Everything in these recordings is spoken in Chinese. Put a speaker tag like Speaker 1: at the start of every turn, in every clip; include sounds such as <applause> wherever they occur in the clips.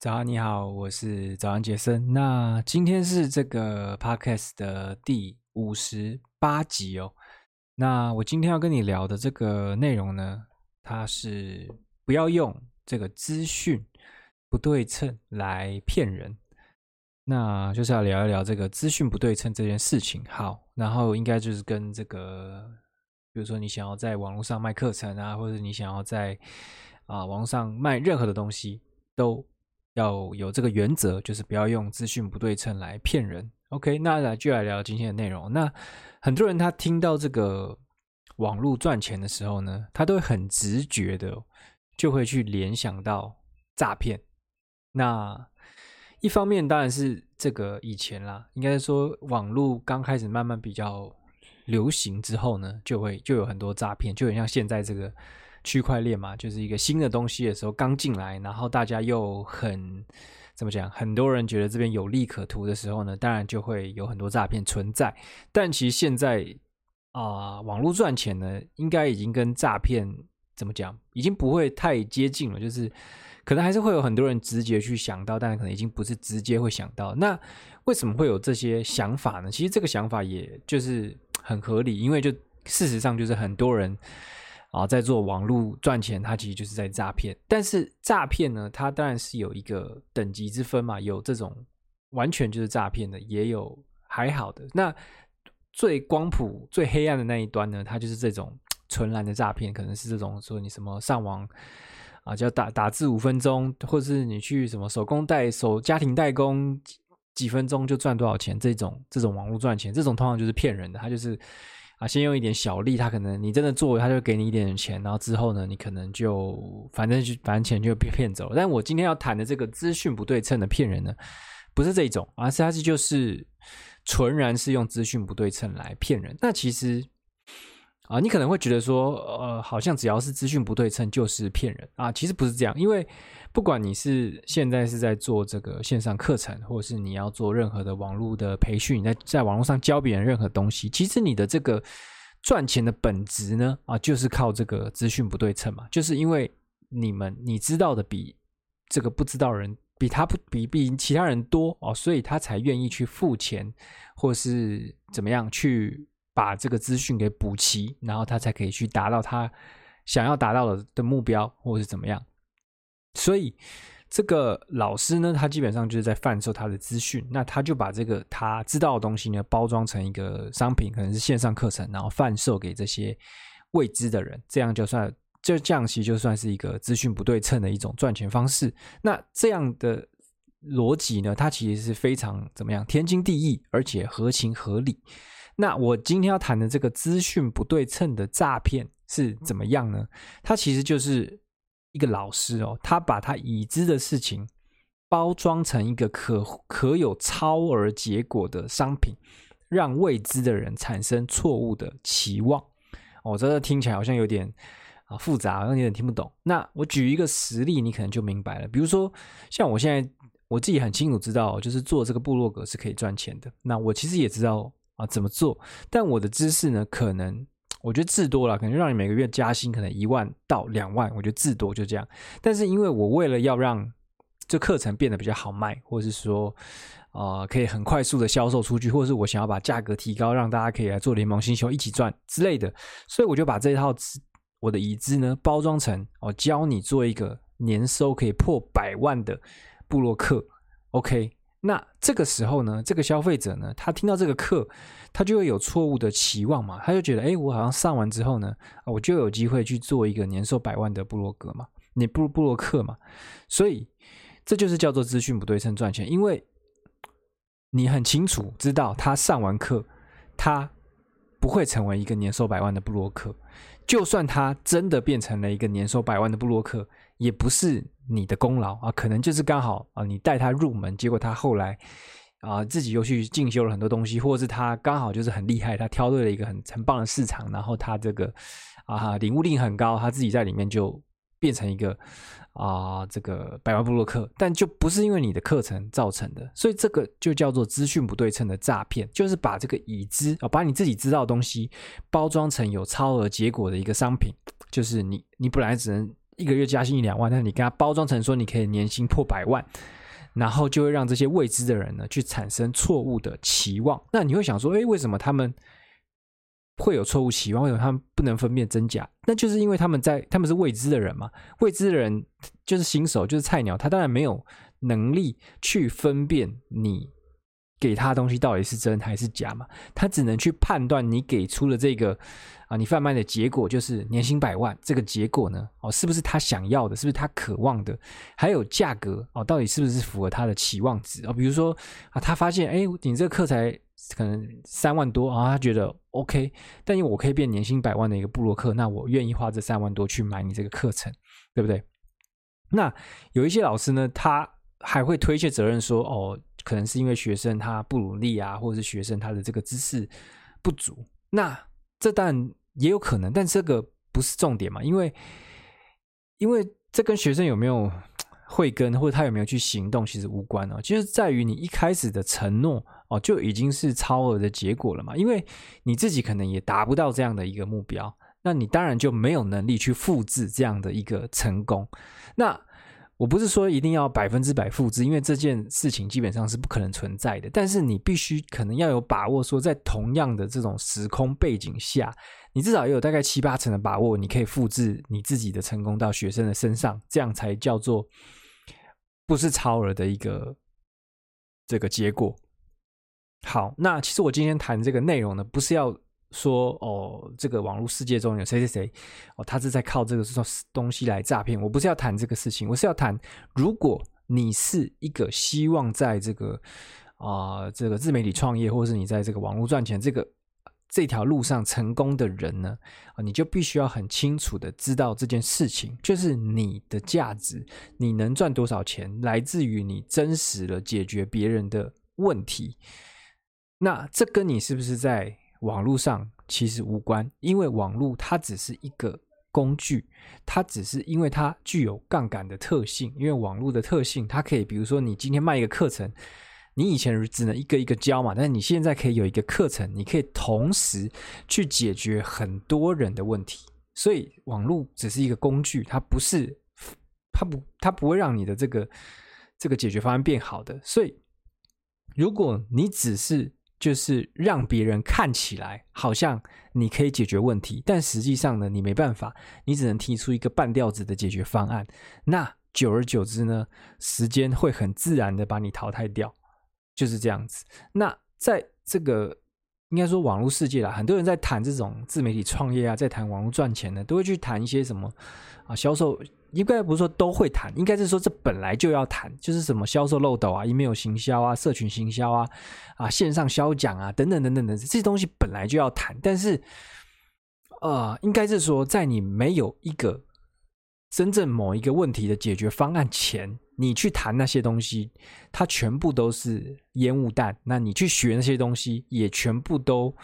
Speaker 1: 早安，你好，我是早安杰森。那今天是这个 podcast 的第五十八集哦。那我今天要跟你聊的这个内容呢，它是不要用这个资讯不对称来骗人。那就是要聊一聊这个资讯不对称这件事情。好，然后应该就是跟这个，比如说你想要在网络上卖课程啊，或者你想要在啊网上卖任何的东西都。要有这个原则，就是不要用资讯不对称来骗人。OK，那来就来聊今天的内容。那很多人他听到这个网络赚钱的时候呢，他都会很直觉的就会去联想到诈骗。那一方面当然是这个以前啦，应该说网络刚开始慢慢比较流行之后呢，就会就有很多诈骗，就很像现在这个。区块链嘛，就是一个新的东西的时候刚进来，然后大家又很怎么讲？很多人觉得这边有利可图的时候呢，当然就会有很多诈骗存在。但其实现在啊、网络赚钱呢，应该已经跟诈骗怎么讲，已经不会太接近了。就是可能还是会有很多人直接去想到，但可能已经不是直接会想到。那为什么会有这些想法呢？其实这个想法也就是很合理，因为就事实上就是很多人。啊，在做网络赚钱，它其实就是在诈骗。但是诈骗呢，它当然是有一个等级之分嘛，有这种完全就是诈骗的，也有还好的。那最光谱、最黑暗的那一端呢，它就是这种纯蓝的诈骗，可能是这种说你什么上网啊，叫打打字五分钟，或者是你去什么手工代手家庭代工几分钟就赚多少钱，这种这种网络赚钱，这种通常就是骗人的，它就是。啊，先用一点小利，他可能你真的做，他就给你一点钱，然后之后呢，你可能就反正就反正钱就被骗走了。但我今天要谈的这个资讯不对称的骗人呢，不是这种，而是它是就是纯然是用资讯不对称来骗人。那其实。啊，你可能会觉得说，呃，好像只要是资讯不对称就是骗人啊，其实不是这样，因为不管你是现在是在做这个线上课程，或者是你要做任何的网络的培训，你在在网络上教别人任何东西，其实你的这个赚钱的本质呢，啊，就是靠这个资讯不对称嘛，就是因为你们你知道的比这个不知道人比他不比比其他人多哦，所以他才愿意去付钱，或是怎么样去。把这个资讯给补齐，然后他才可以去达到他想要达到的的目标，或是怎么样。所以这个老师呢，他基本上就是在贩售他的资讯，那他就把这个他知道的东西呢，包装成一个商品，可能是线上课程，然后贩售给这些未知的人，这样就算就这样其实就算是一个资讯不对称的一种赚钱方式。那这样的逻辑呢，它其实是非常怎么样，天经地义，而且合情合理。那我今天要谈的这个资讯不对称的诈骗是怎么样呢？它其实就是一个老师哦，他把他已知的事情包装成一个可可有超额结果的商品，让未知的人产生错误的期望。哦，这个听起来好像有点啊复杂，好像有点听不懂。那我举一个实例，你可能就明白了。比如说，像我现在我自己很清楚知道，就是做这个部落格是可以赚钱的。那我其实也知道。啊，怎么做？但我的知识呢？可能我觉得至多了，可能让你每个月加薪，可能一万到两万，我觉得至多就这样。但是因为我为了要让这课程变得比较好卖，或者是说啊、呃，可以很快速的销售出去，或者是我想要把价格提高，让大家可以来做联盟星球一起赚之类的，所以我就把这套我的已知呢包装成哦，教你做一个年收可以破百万的部落客，OK。那这个时候呢，这个消费者呢，他听到这个课，他就会有错误的期望嘛，他就觉得，哎，我好像上完之后呢，我就有机会去做一个年收百万的部落格嘛，你部部落客嘛，所以这就是叫做资讯不对称赚钱，因为你很清楚知道他上完课，他不会成为一个年收百万的部落客，就算他真的变成了一个年收百万的部落客，也不是。你的功劳啊，可能就是刚好啊，你带他入门，结果他后来啊自己又去进修了很多东西，或者是他刚好就是很厉害，他挑对了一个很很棒的市场，然后他这个啊领悟力很高，他自己在里面就变成一个啊这个百万部落客，但就不是因为你的课程造成的，所以这个就叫做资讯不对称的诈骗，就是把这个已知啊把你自己知道的东西包装成有超额结果的一个商品，就是你你本来只能。一个月加薪一两万，但你跟他包装成说你可以年薪破百万，然后就会让这些未知的人呢去产生错误的期望。那你会想说，诶，为什么他们会有错误期望？为什么他们不能分辨真假？那就是因为他们在他们是未知的人嘛，未知的人就是新手，就是菜鸟，他当然没有能力去分辨你。给他东西到底是真还是假嘛？他只能去判断你给出的这个啊，你贩卖的结果就是年薪百万这个结果呢，哦，是不是他想要的？是不是他渴望的？还有价格哦，到底是不是符合他的期望值啊？比如说啊，他发现哎，你这个课才可能三万多啊，他觉得 OK，但因为我可以变年薪百万的一个部落客，那我愿意花这三万多去买你这个课程，对不对？那有一些老师呢，他还会推卸责任说哦。可能是因为学生他不努力啊，或者是学生他的这个知识不足，那这当然也有可能，但这个不是重点嘛，因为因为这跟学生有没有慧根，或者他有没有去行动，其实无关哦，就是在于你一开始的承诺哦，就已经是超额的结果了嘛，因为你自己可能也达不到这样的一个目标，那你当然就没有能力去复制这样的一个成功，那。我不是说一定要百分之百复制，因为这件事情基本上是不可能存在的。但是你必须可能要有把握，说在同样的这种时空背景下，你至少也有大概七八成的把握，你可以复制你自己的成功到学生的身上，这样才叫做不是超额的一个这个结果。好，那其实我今天谈这个内容呢，不是要。说哦，这个网络世界中有谁谁谁哦，他是在靠这个东西来诈骗。我不是要谈这个事情，我是要谈，如果你是一个希望在这个啊、呃、这个自媒体创业，或是你在这个网络赚钱这个这条路上成功的人呢，啊，你就必须要很清楚的知道这件事情，就是你的价值，你能赚多少钱，来自于你真实的解决别人的问题。那这跟你是不是在网络上其实无关，因为网络它只是一个工具，它只是因为它具有杠杆的特性。因为网络的特性，它可以，比如说你今天卖一个课程，你以前只能一个一个教嘛，但是你现在可以有一个课程，你可以同时去解决很多人的问题。所以网络只是一个工具，它不是，它不，它不会让你的这个这个解决方案变好的。所以，如果你只是就是让别人看起来好像你可以解决问题，但实际上呢，你没办法，你只能提出一个半吊子的解决方案。那久而久之呢，时间会很自然的把你淘汰掉，就是这样子。那在这个应该说网络世界啦，很多人在谈这种自媒体创业啊，在谈网络赚钱呢，都会去谈一些什么啊销售。应该不是说都会谈，应该是说这本来就要谈，就是什么销售漏斗啊、email 行销啊、社群行销啊、啊线上销讲啊等等等等的这些东西本来就要谈，但是，呃，应该是说在你没有一个真正某一个问题的解决方案前，你去谈那些东西，它全部都是烟雾弹。那你去学那些东西，也全部都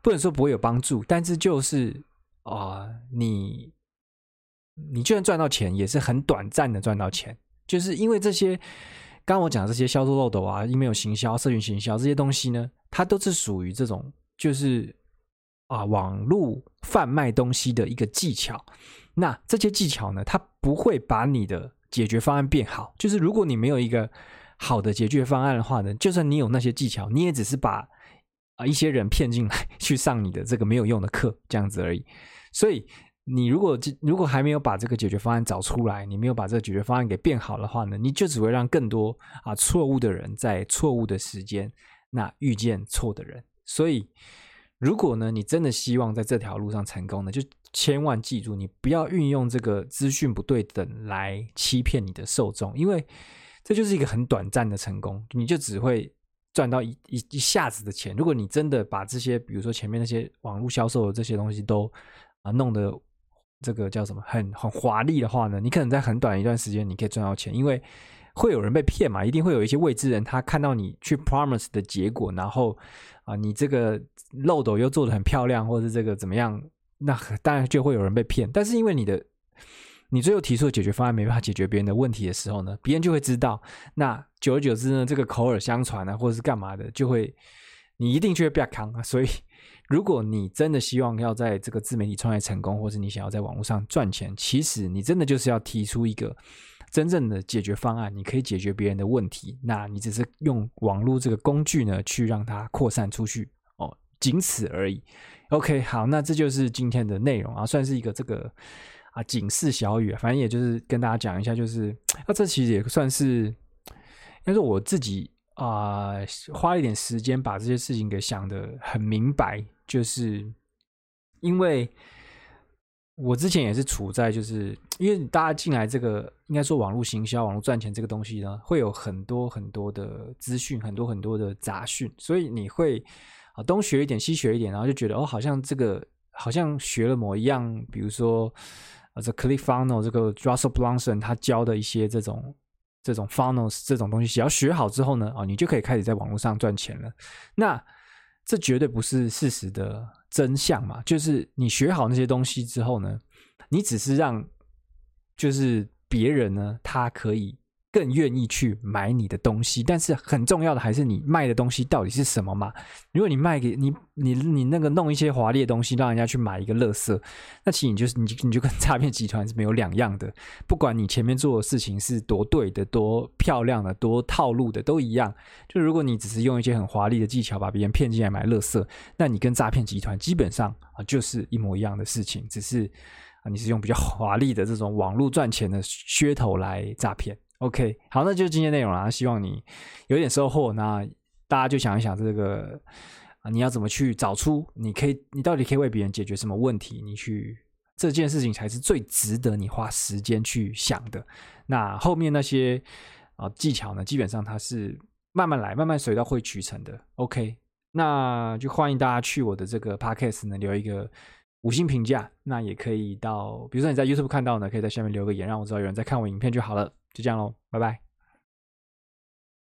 Speaker 1: 不能说不会有帮助，但是就是啊、你。你就算赚到钱，也是很短暂的赚到钱，就是因为这些，刚刚我讲的这些销售漏斗啊、email 行销、社群行销这些东西呢，它都是属于这种，就是啊网络贩卖东西的一个技巧。那这些技巧呢，它不会把你的解决方案变好。就是如果你没有一个好的解决方案的话呢，就算你有那些技巧，你也只是把啊一些人骗进来 <laughs> 去上你的这个没有用的课，这样子而已。所以。你如果如果还没有把这个解决方案找出来，你没有把这个解决方案给变好的话呢，你就只会让更多啊错误的人在错误的时间那遇见错的人。所以，如果呢你真的希望在这条路上成功呢，就千万记住，你不要运用这个资讯不对等来欺骗你的受众，因为这就是一个很短暂的成功，你就只会赚到一一一下子的钱。如果你真的把这些，比如说前面那些网络销售的这些东西都啊弄得。这个叫什么？很很华丽的话呢，你可能在很短一段时间你可以赚到钱，因为会有人被骗嘛，一定会有一些未知人，他看到你去 promise 的结果，然后啊，你这个漏斗又做得很漂亮，或者是这个怎么样，那当然就会有人被骗。但是因为你的你最后提出的解决方案没办法解决别人的问题的时候呢，别人就会知道。那久而久之呢，这个口耳相传啊，或者是干嘛的，就会你一定就会被坑啊。所以。如果你真的希望要在这个自媒体创业成功，或者你想要在网络上赚钱，其实你真的就是要提出一个真正的解决方案，你可以解决别人的问题。那你只是用网络这个工具呢，去让它扩散出去哦，仅此而已。OK，好，那这就是今天的内容啊，算是一个这个啊警示小语，反正也就是跟大家讲一下，就是那这其实也算是，但是我自己。啊、花一点时间把这些事情给想得很明白，就是因为我之前也是处在，就是因为大家进来这个，应该说网络行销、网络赚钱这个东西呢，会有很多很多的资讯，很多很多的杂讯，所以你会啊东学一点，西学一点，然后就觉得哦，好像这个好像学了某一样，比如说啊，这 Click Funnel 这个 Russell Brunson 他教的一些这种。这种 funnels 这种东西，只要学好之后呢，哦，你就可以开始在网络上赚钱了。那这绝对不是事实的真相嘛？就是你学好那些东西之后呢，你只是让，就是别人呢，他可以。更愿意去买你的东西，但是很重要的还是你卖的东西到底是什么嘛？如果你卖给你你你那个弄一些华丽的东西，让人家去买一个乐色，那其实你就是你你就跟诈骗集团是没有两样的。不管你前面做的事情是多对的、多漂亮的、多套路的，都一样。就如果你只是用一些很华丽的技巧把别人骗进来买乐色，那你跟诈骗集团基本上啊就是一模一样的事情，只是啊你是用比较华丽的这种网络赚钱的噱头来诈骗。OK，好，那就是今天内容了。希望你有点收获。那大家就想一想，这个啊，你要怎么去找出你可以，你到底可以为别人解决什么问题？你去这件事情才是最值得你花时间去想的。那后面那些啊技巧呢，基本上它是慢慢来，慢慢水到会渠成的。OK，那就欢迎大家去我的这个 Podcast 呢留一个五星评价。那也可以到，比如说你在 YouTube 看到呢，可以在下面留个言，让我知道有人在看我影片就好了。就这样喽，拜拜。